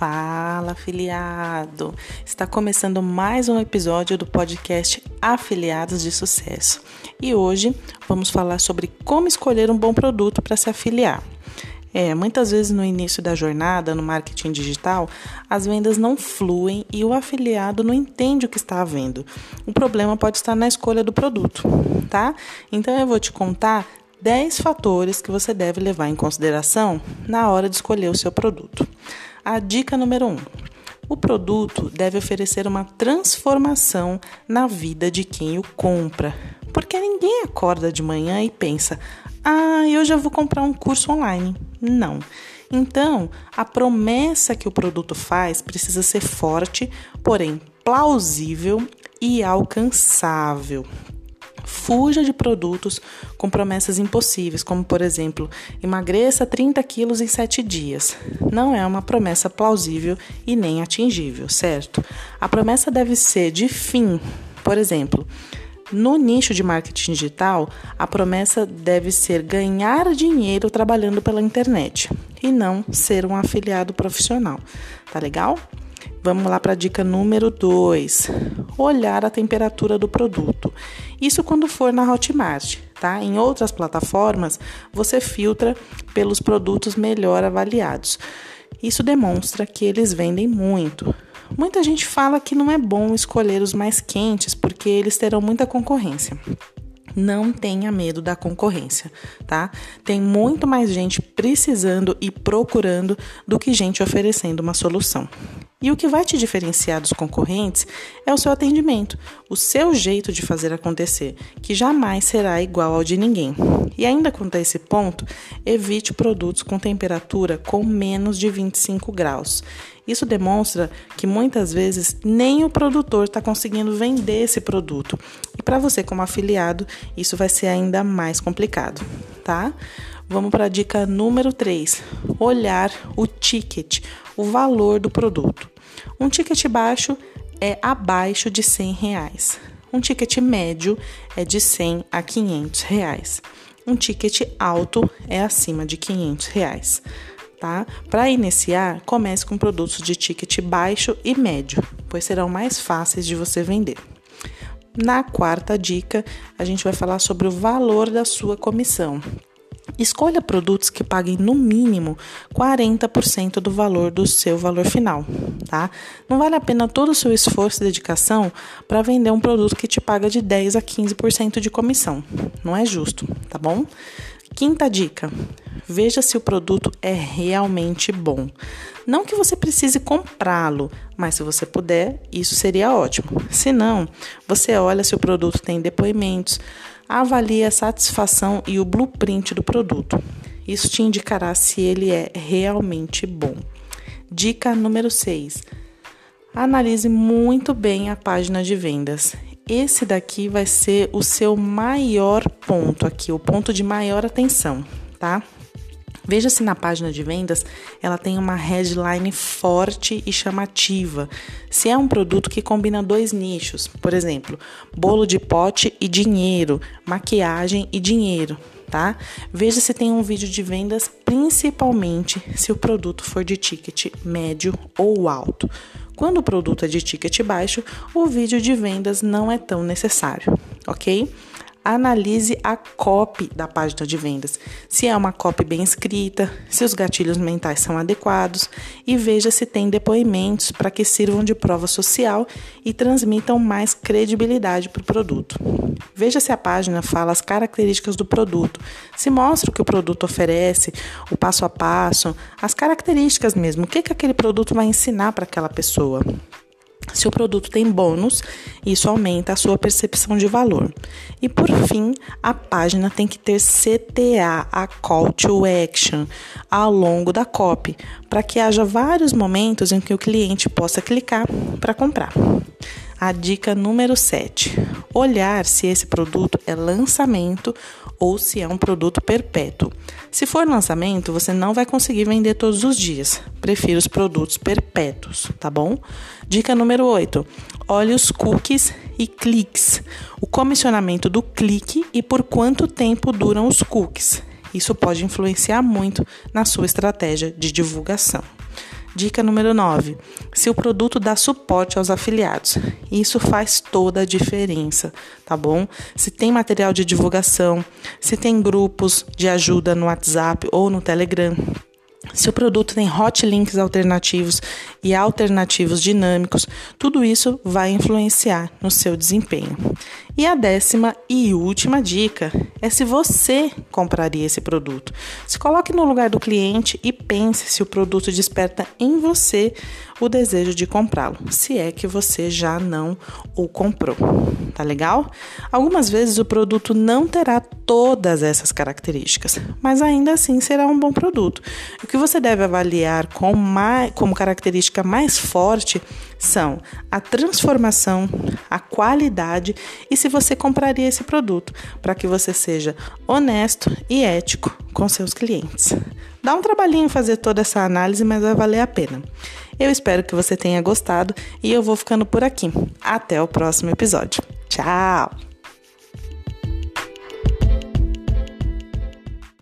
Fala, afiliado! Está começando mais um episódio do podcast Afiliados de Sucesso. E hoje vamos falar sobre como escolher um bom produto para se afiliar. É, muitas vezes no início da jornada no marketing digital, as vendas não fluem e o afiliado não entende o que está havendo. O problema pode estar na escolha do produto, tá? Então eu vou te contar 10 fatores que você deve levar em consideração na hora de escolher o seu produto. A dica número 1. Um, o produto deve oferecer uma transformação na vida de quem o compra. Porque ninguém acorda de manhã e pensa: ah, eu já vou comprar um curso online. Não. Então, a promessa que o produto faz precisa ser forte, porém plausível e alcançável. Fuja de produtos com promessas impossíveis, como por exemplo, emagreça 30 quilos em 7 dias. Não é uma promessa plausível e nem atingível, certo? A promessa deve ser de fim. Por exemplo, no nicho de marketing digital, a promessa deve ser ganhar dinheiro trabalhando pela internet e não ser um afiliado profissional. Tá legal? Vamos lá para a dica número 2: olhar a temperatura do produto. Isso quando for na Hotmart, tá? Em outras plataformas, você filtra pelos produtos melhor avaliados. Isso demonstra que eles vendem muito. Muita gente fala que não é bom escolher os mais quentes porque eles terão muita concorrência. Não tenha medo da concorrência, tá? Tem muito mais gente precisando e procurando do que gente oferecendo uma solução. E o que vai te diferenciar dos concorrentes é o seu atendimento, o seu jeito de fazer acontecer, que jamais será igual ao de ninguém. E ainda quanto a esse ponto, evite produtos com temperatura com menos de 25 graus. Isso demonstra que muitas vezes nem o produtor está conseguindo vender esse produto. E para você, como afiliado, isso vai ser ainda mais complicado, tá? Vamos para a dica número 3: olhar o ticket, o valor do produto. Um ticket baixo é abaixo de 100 reais. Um ticket médio é de 100 a 500 reais. Um ticket alto é acima de 500 reais. Tá? Para iniciar, comece com produtos de ticket baixo e médio, pois serão mais fáceis de você vender. Na quarta dica, a gente vai falar sobre o valor da sua comissão. Escolha produtos que paguem no mínimo 40% do valor do seu valor final, tá? Não vale a pena todo o seu esforço e dedicação para vender um produto que te paga de 10 a 15% de comissão. Não é justo, tá bom? Quinta dica: veja se o produto é realmente bom. Não que você precise comprá-lo, mas se você puder, isso seria ótimo. Se não, você olha se o produto tem depoimentos, avalie a satisfação e o blueprint do produto. Isso te indicará se ele é realmente bom. Dica número 6. Analise muito bem a página de vendas. Esse daqui vai ser o seu maior ponto aqui, o ponto de maior atenção, tá? Veja se na página de vendas ela tem uma headline forte e chamativa. Se é um produto que combina dois nichos, por exemplo, bolo de pote e dinheiro, maquiagem e dinheiro, tá? Veja se tem um vídeo de vendas, principalmente se o produto for de ticket médio ou alto. Quando o produto é de ticket baixo, o vídeo de vendas não é tão necessário, ok? Analise a copy da página de vendas, se é uma copy bem escrita, se os gatilhos mentais são adequados e veja se tem depoimentos para que sirvam de prova social e transmitam mais credibilidade para o produto. Veja se a página fala as características do produto, se mostra o que o produto oferece, o passo a passo, as características mesmo, o que, que aquele produto vai ensinar para aquela pessoa. Se o produto tem bônus, isso aumenta a sua percepção de valor. E por fim, a página tem que ter CTA, a Call to Action, ao longo da copy, para que haja vários momentos em que o cliente possa clicar para comprar. A dica número 7: olhar se esse produto é lançamento ou se é um produto perpétuo. Se for lançamento, você não vai conseguir vender todos os dias. Prefiro os produtos perpétuos, tá bom? Dica número 8: olhe os cookies e cliques. O comissionamento do clique e por quanto tempo duram os cookies. Isso pode influenciar muito na sua estratégia de divulgação. Dica número 9: se o produto dá suporte aos afiliados. Isso faz toda a diferença, tá bom? Se tem material de divulgação, se tem grupos de ajuda no WhatsApp ou no Telegram se o produto tem hot links alternativos e alternativos dinâmicos, tudo isso vai influenciar no seu desempenho. E a décima e última dica é se você compraria esse produto. Se coloque no lugar do cliente e pense se o produto desperta em você o desejo de comprá-lo, se é que você já não o comprou. Tá legal? Algumas vezes o produto não terá todas essas características, mas ainda assim será um bom produto. O que você deve avaliar com mais, como característica mais forte são a transformação, a qualidade e se você compraria esse produto, para que você seja honesto e ético com seus clientes. Dá um trabalhinho fazer toda essa análise, mas vai valer a pena. Eu espero que você tenha gostado e eu vou ficando por aqui. Até o próximo episódio. Tchau!